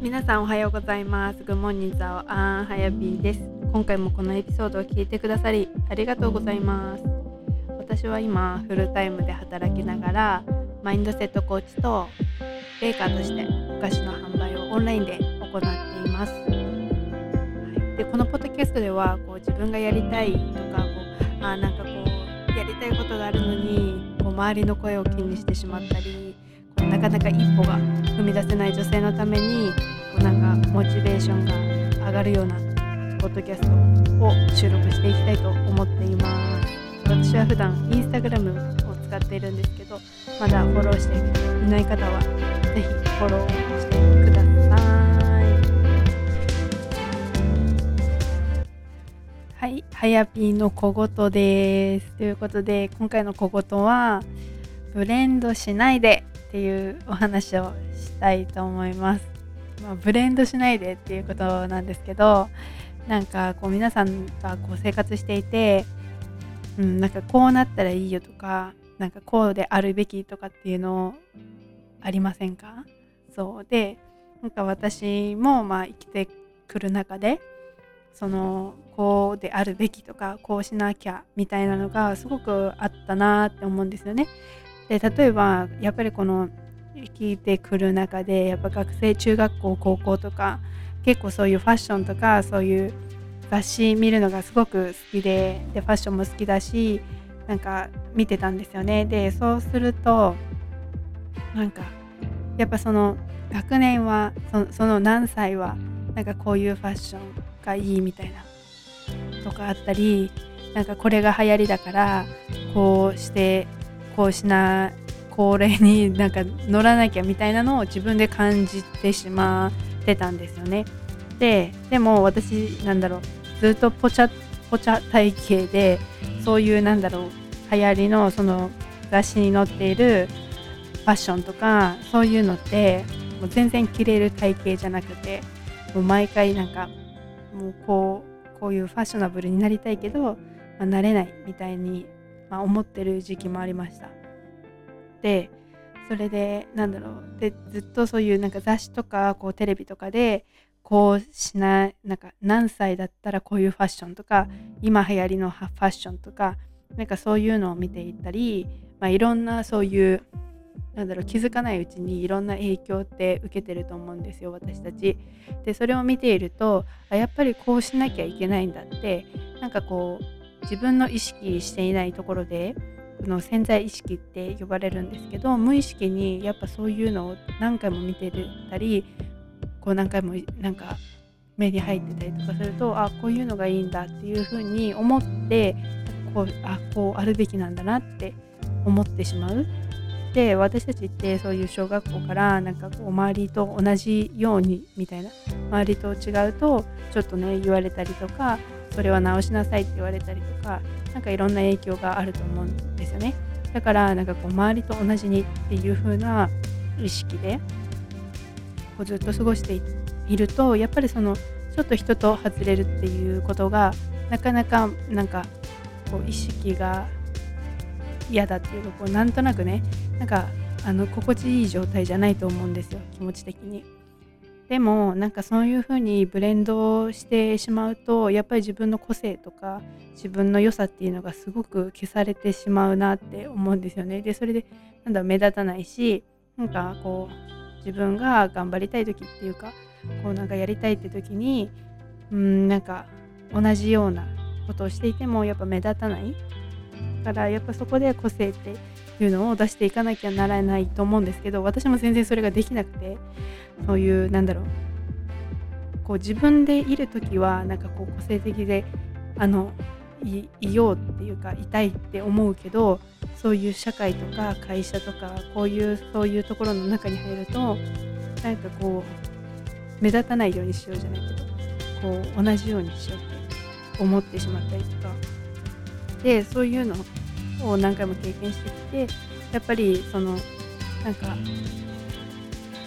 皆さんおはようございます。グモンニザオアンハヤビーです。今回もこのエピソードを聞いてくださりありがとうございます。私は今フルタイムで働きながらマインドセットコーチとベーカーとしてお菓子の販売をオンラインで行っています。はい、でこのポッドキャストではこう自分がやりたいとかこうあなんかこうやりたいことがあるのにこう周りの声を気にしてしまったりなかなか一歩が踏み出せない女性のためにこうなんかモチベーションが上がるようなポッドキャストを収録していきたいと思っています。私は普段インスタグラムを使っているんですけどまだフォローしていない方はぜひフォローしてください。はい、はやぴーの小言です。ということで今回の小言はブレンドしないでっていうお話をしたいと思います。まあ、ブレンドしないでっていうことなんですけどなんかこう皆さんがこう生活していて、うん、なんかこうなったらいいよとかなんかこうであるべきとかっていうのありませんか？そうでなんか私もまあ生きてくる中でそのこうであるべきとかこうしなきゃみたいなのがすごくあったなって思うんですよね。で例えばやっぱりこの聞いてくる中でやっぱ学生中学校高校とか結構そういうファッションとかそういう雑誌見るのがすごく好きででファッションも好きだしなんか見てたんですよね。でそうするとなんかやっぱその学年はその何歳はなんかこういうファッションがいいみたいなとかあったりなんかこれが流行りだからこうしてこうしなこれになんか乗らなきゃみたいなのを自分で感じてしまってたんですよね。ででも私なんだろうずっとポチャポチャ体型でそういうなんだろう流行りのその雑誌に載っているファッションとかそういうのってもう全然着れる体型じゃなくてもう毎回なんかもうこうこういうファッショナブルになりたいけど、まあ、なれないみたいに、まあ、思ってる時期もありました。でそれでなんだろうでずっとそういうなんか雑誌とかこうテレビとかでこうしないなんか何歳だったらこういうファッションとか今流行りのファッションとかなんかそういうのを見ていったり、まあ、いろんなそういうなんだろう気づかないうちにいろんな影響って受けてると思うんですよ私たち。でそれを見ているとあやっぱりこうしなきゃいけないんだってなんかこう自分の意識していないところでこの潜在意識って呼ばれるんですけど無意識にやっぱそういうのを何回も見てたりこう何回もなんか目に入ってたりとかするとあこういうのがいいんだっていうふうに思ってこうあこうあるべきなんだなって思ってしまう。で私たちってそういう小学校からなんかこう周りと同じようにみたいな周りと違うとちょっとね言われたりとかそれは直しなさいって言われたりとかなんかいろんな影響があると思うんですよねだからなんかこう周りと同じにっていう風な意識でこうずっと過ごしているとやっぱりそのちょっと人と外れるっていうことがなかなかなんかこう意識が嫌だっていうかこうなんとなくねなんかあの心地いい状態じゃないと思うんですよ気持ち的に。でもなんかそういう風にブレンドしてしまうとやっぱり自分の個性とか自分の良さっていうのがすごく消されてしまうなって思うんですよね。でそれでなんだ目立たないしなんかこう自分が頑張りたい時っていうかこうなんかやりたいって時にうんなんか同じようなことをしていてもやっぱ目立たないからやっぱそこで個性っていうのを出していかなきゃならないと思うんですけど私も全然それができなくてそういうなんだろうこう自分でいる時はなんかこう個性的であのいいようっていうかいたいって思うけどそういう社会とか会社とかこういうそういうところの中に入るとなんかこう目立たないようにしようじゃないけどこう同じようにしようって思ってしまったりとかでそういうのを何回も経験してきてやっぱりそのなんか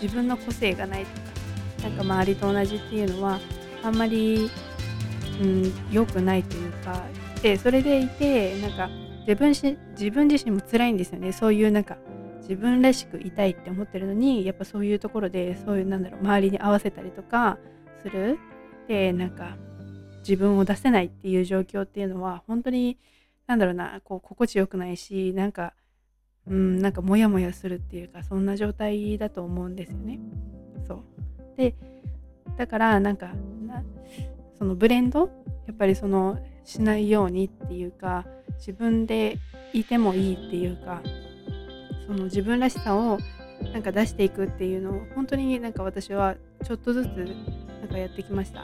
自分の個性がないとかなんか周りと同じっていうのはあんまりうん良くないというかでそれでいてなんか自分し自分自身も辛いんですよね。そういうなんか自分らしくいたいって思ってるのにやっぱそういうところでそういうなんだろう周りに合わせたりとかする。でなんか自分を出せないっていう状況っていうのは本当になんだろうなこう心地よくないしなんかうんなんかモヤモヤするっていうかそんな状態だと思うんですよね。そう。でだからなんかそのブレンド？やっぱりそのしないようにっていうか自分でいてもいいっていうかその自分らしさをなんか出していくっていうのを本当になんか私はちょっとずつなんかやってきました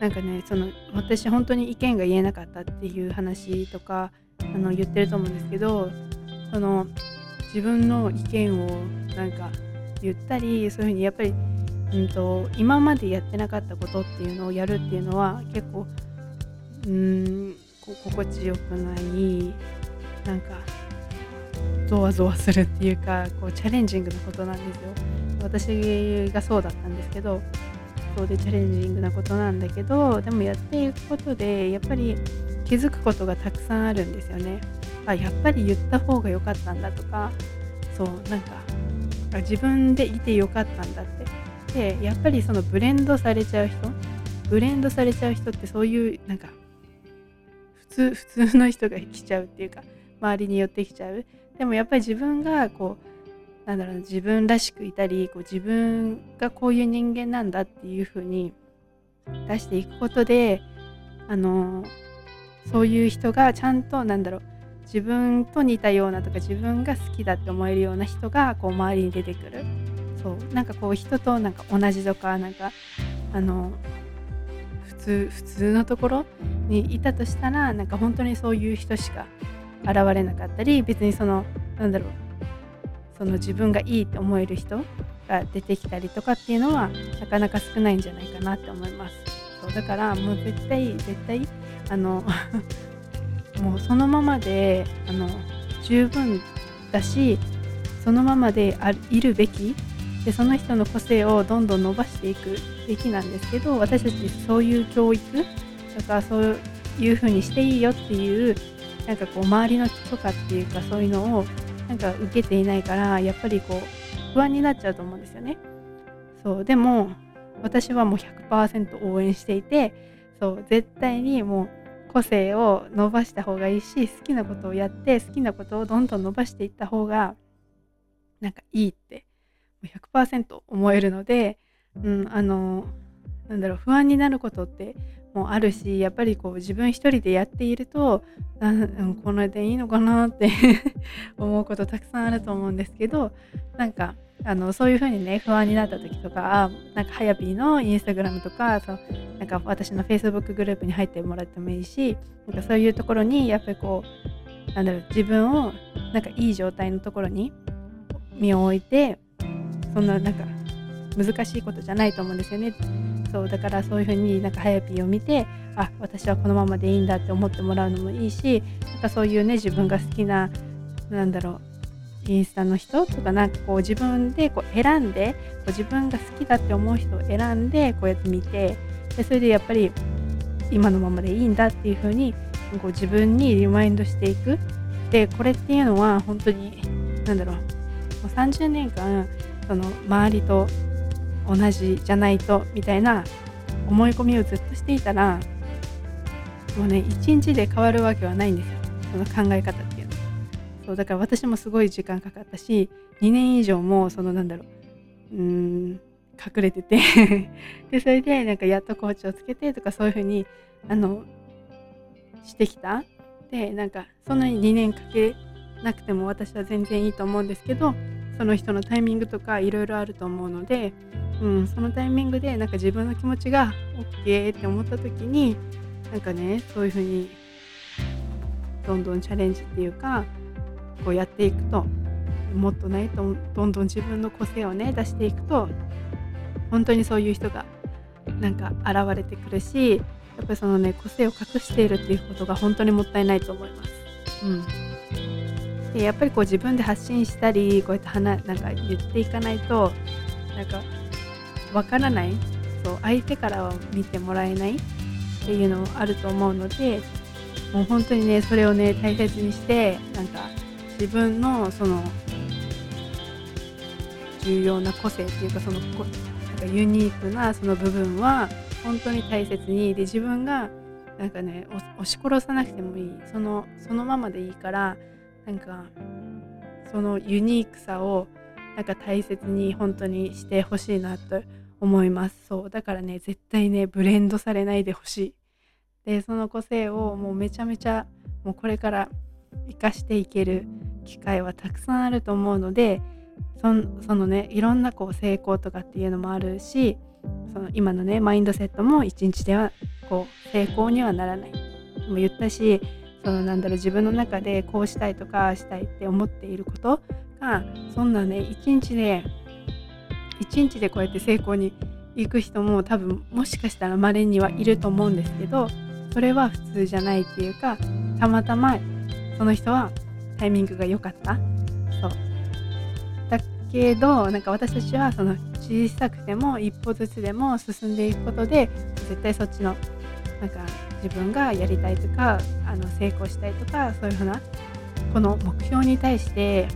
なんかねその私本当に意見が言えなかったっていう話とかあの言ってると思うんですけどその自分の意見をなんか言ったりそういうふうにやっぱり、うんと、今までやってなかったことっていうのをやるっていうのは結構うん心地よくないなんかゾワゾワするっていうかこうチャレンジングなことなんですよ。私がそうだったんですけどそうでチャレンジングなことなんだけどでもやっていくことでやっぱり気づくことがたくさんあるんですよね。あやっぱり言った方が良かったんだとかそうなんか自分でいて良かったんだって。でやっぱりそのブレンドされちゃう人ブレンドされちゃう人ってそういうなんか普通普通の人が来ちゃうっていうか周りに寄ってきちゃう。でもやっぱり自分がこうなんだろう自分らしくいたりこう自分がこういう人間なんだっていう風に出していくことであのそういう人がちゃんとなんだろう自分と似たようなとか自分が好きだって思えるような人がこう周りに出てくる。そう。なんかこう人となんか同じとかなんかあの普通普通のところにいたとしたらなんか本当にそういう人しか現れなかったり別にそのなんだろうその自分がいいって思える人が出てきたりとかっていうのはなかなか少ないんじゃないかなって思います。そうだからもう絶対絶対あの もうそのままであの十分だしそのままであいるべきでその人の個性をどんどん伸ばしていくべきなんですけど私たちそういう教育とかそういう風にしていいよっていうなんかこう周りの許可っていうかそういうのをなんか受けていないからやっぱりこう不安になっちゃうと思うんですよね。そうでも私はもう100%応援していてそう絶対にもう個性を伸ばした方がいいし好きなことをやって好きなことをどんどん伸ばしていった方がなんかいいって100%思えるので、うん、あのなんだろう不安になることってもあるしやっぱりこう自分一人でやっているとんこれでいいのかなって 思うことたくさんあると思うんですけどなんかあのそういう風にね不安になった時とかなんかはやぴーのインスタグラムとかそなんか私の Facebook グループに入ってもらってもいいしなんかそういうところにやっぱりこうなんだろう自分をなんかいい状態のところに身を置いてそんななんか難しいことじゃないと思うんですよね。そうだからそういう風になんかはやぴーを見てあ私はこのままでいいんだって思ってもらうのもいいしなんかそういうね自分が好きななんだろうインスタの人とかなんかこう自分でこう選んでこう自分が好きだって思う人を選んでこうやって見てでそれでやっぱり今のままでいいんだっていう風にこう自分にリマインドしていく。でこれっていうのは本当に何だろうもう30年間その周りと同じじゃないとみたいな思い込みをずっとしていたらもうね一日で変わるわけはないんですよ。その考え方っていうの。そうだから私もすごい時間かかったし2年以上もそのなんだろううん隠れてて。でそれでなんかやっとコーチをつけてとかそういう風にあのしてきた。でなんかそんなに2年かけなくても私は全然いいと思うんですけどその人のタイミングとかいろいろあると思うので、うん、そのタイミングでなんか自分の気持ちが OK って思った時になんかねそういう風にどんどんチャレンジっていうかこうやっていくともっとねどんどん自分の個性をね出していくと本当にそういう人がなんか現れてくるしやっぱりそのね個性を隠しているっていうことが本当にもったいないと思います。うん。でやっぱりこう自分で発信したりこうやって話なんか言っていかないとなんかわからない。そう相手からは見てもらえない。っていうのもあると思うのでもう本当にねそれをね大切にしてなんか自分のその重要な個性っていうかそのこなんかユニークなその部分は本当に大切にで自分がなんかね押し殺さなくてもいい。そのそのままでいいからなんかそのユニークさをなんか大切に本当にしてほしいなと思います。そう。だからね絶対ねブレンドされないでほしい。でその個性をもうめちゃめちゃもうこれから生かしていける機会はたくさんあると思うのでそのねいろんなこう成功とかっていうのもあるしその今のねマインドセットも一日ではこう成功にはならない。も言ったしそのなんだろう自分の中でこうしたいとかしたいって思っていることがそんなね一日で一日でこうやって成功に行く人も多分もしかしたら稀にはいると思うんですけどそれは普通じゃないっていうかたまたまその人はタイミングが良かった。そう。だけどなんか私たちはその小さくても一歩ずつでも進んでいくことで絶対そっちのなんか自分がやりたいとかあの成功したいとかそういうふうなこの目標に対して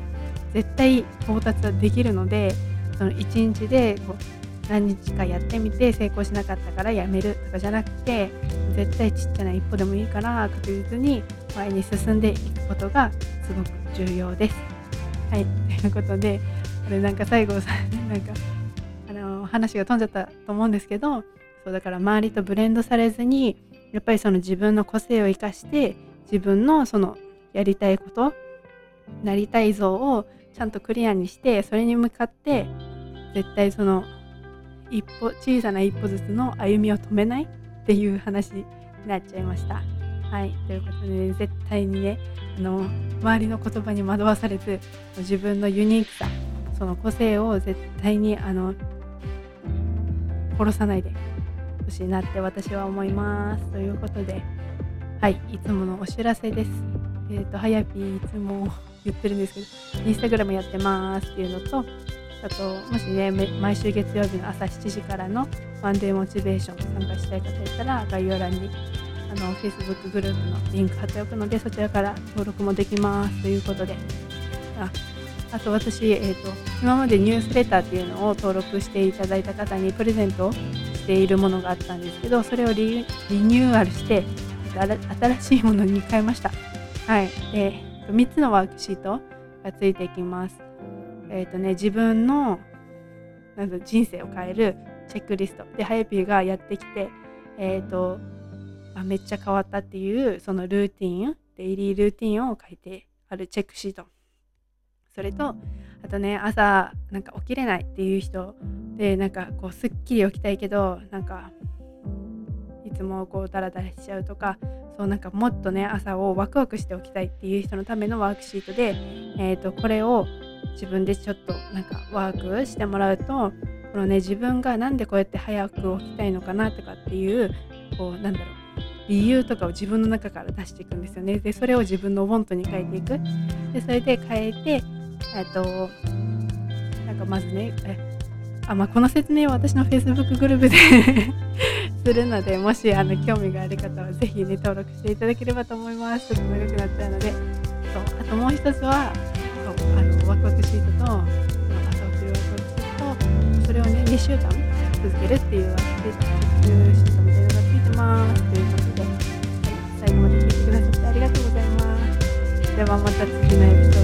絶対到達はできるのでその1日でこう何日かやってみて成功しなかったからやめるとかじゃなくて絶対ちっちゃな一歩でもいいから確実に前に進んでいくことがすごく重要です。はいということでこれなんか最後さなんかあの話が飛んじゃったと思うんですけどそうだから周りとブレンドされずにやっぱりその自分の個性を生かして自分のそのやりたいことなりたい像をちゃんとクリアにしてそれに向かって絶対その一歩小さな一歩ずつの歩みを止めないっていう話になっちゃいました。はいということで、ね、絶対にねあの周りの言葉に惑わされず自分のユニークさその個性を絶対にあの殺さないでほしいなって私は思います。ということではいいつものお知らせです。えっ、ー、とはやぴーいつも言ってるんですけどインスタグラムやってますっていうのとあともしね毎週月曜日の朝7時からのワンデーモチベーション参加したい方いたら概要欄にあの Facebook グループのリンク貼っておくのでそちらから登録もできますということでああと私、えーと、今までニュースレターっていうのを登録していただいた方にプレゼントをしているものがあったんですけどそれをリニューアルして新しいものに変えました。はい、で3つのワークシートがついてきます。えっ、ー、とね自分のなん人生を変えるチェックリスト。でハヤピーがやってきてえっ、ー、とあめっちゃ変わったっていうそのルーティンデイリールーティンを書いてあるチェックシート。それとあとね朝なんか起きれないっていう人。でなんかこうすっきり起きたいけどなんかいつもこうダラダラしちゃうとかそうなんかもっとね朝をワクワクしておきたいっていう人のためのワークシートで、えーと、これを自分でちょっとなんかワークしてもらうとこのね自分が何でこうやって早く起きたいのかなとかっていうこうなんだろう理由とかを自分の中から出していくんですよね。でそれを自分のウォントに変えていく。でそれで変えてえっとなんかまずねあまあ、この説明は私の Facebook グループでするのでもしあの興味がある方はぜひね登録していただければと思います。ちょっと長くなっちゃうのでそうあともう一つはそうあのワクワクシートと朝起きるワクワクシートそれをね2週間続けるっていうワクシートみたいなのがついてますということで、はい、最後まで聞いてくださってありがとうございます。ではまた次のエピソード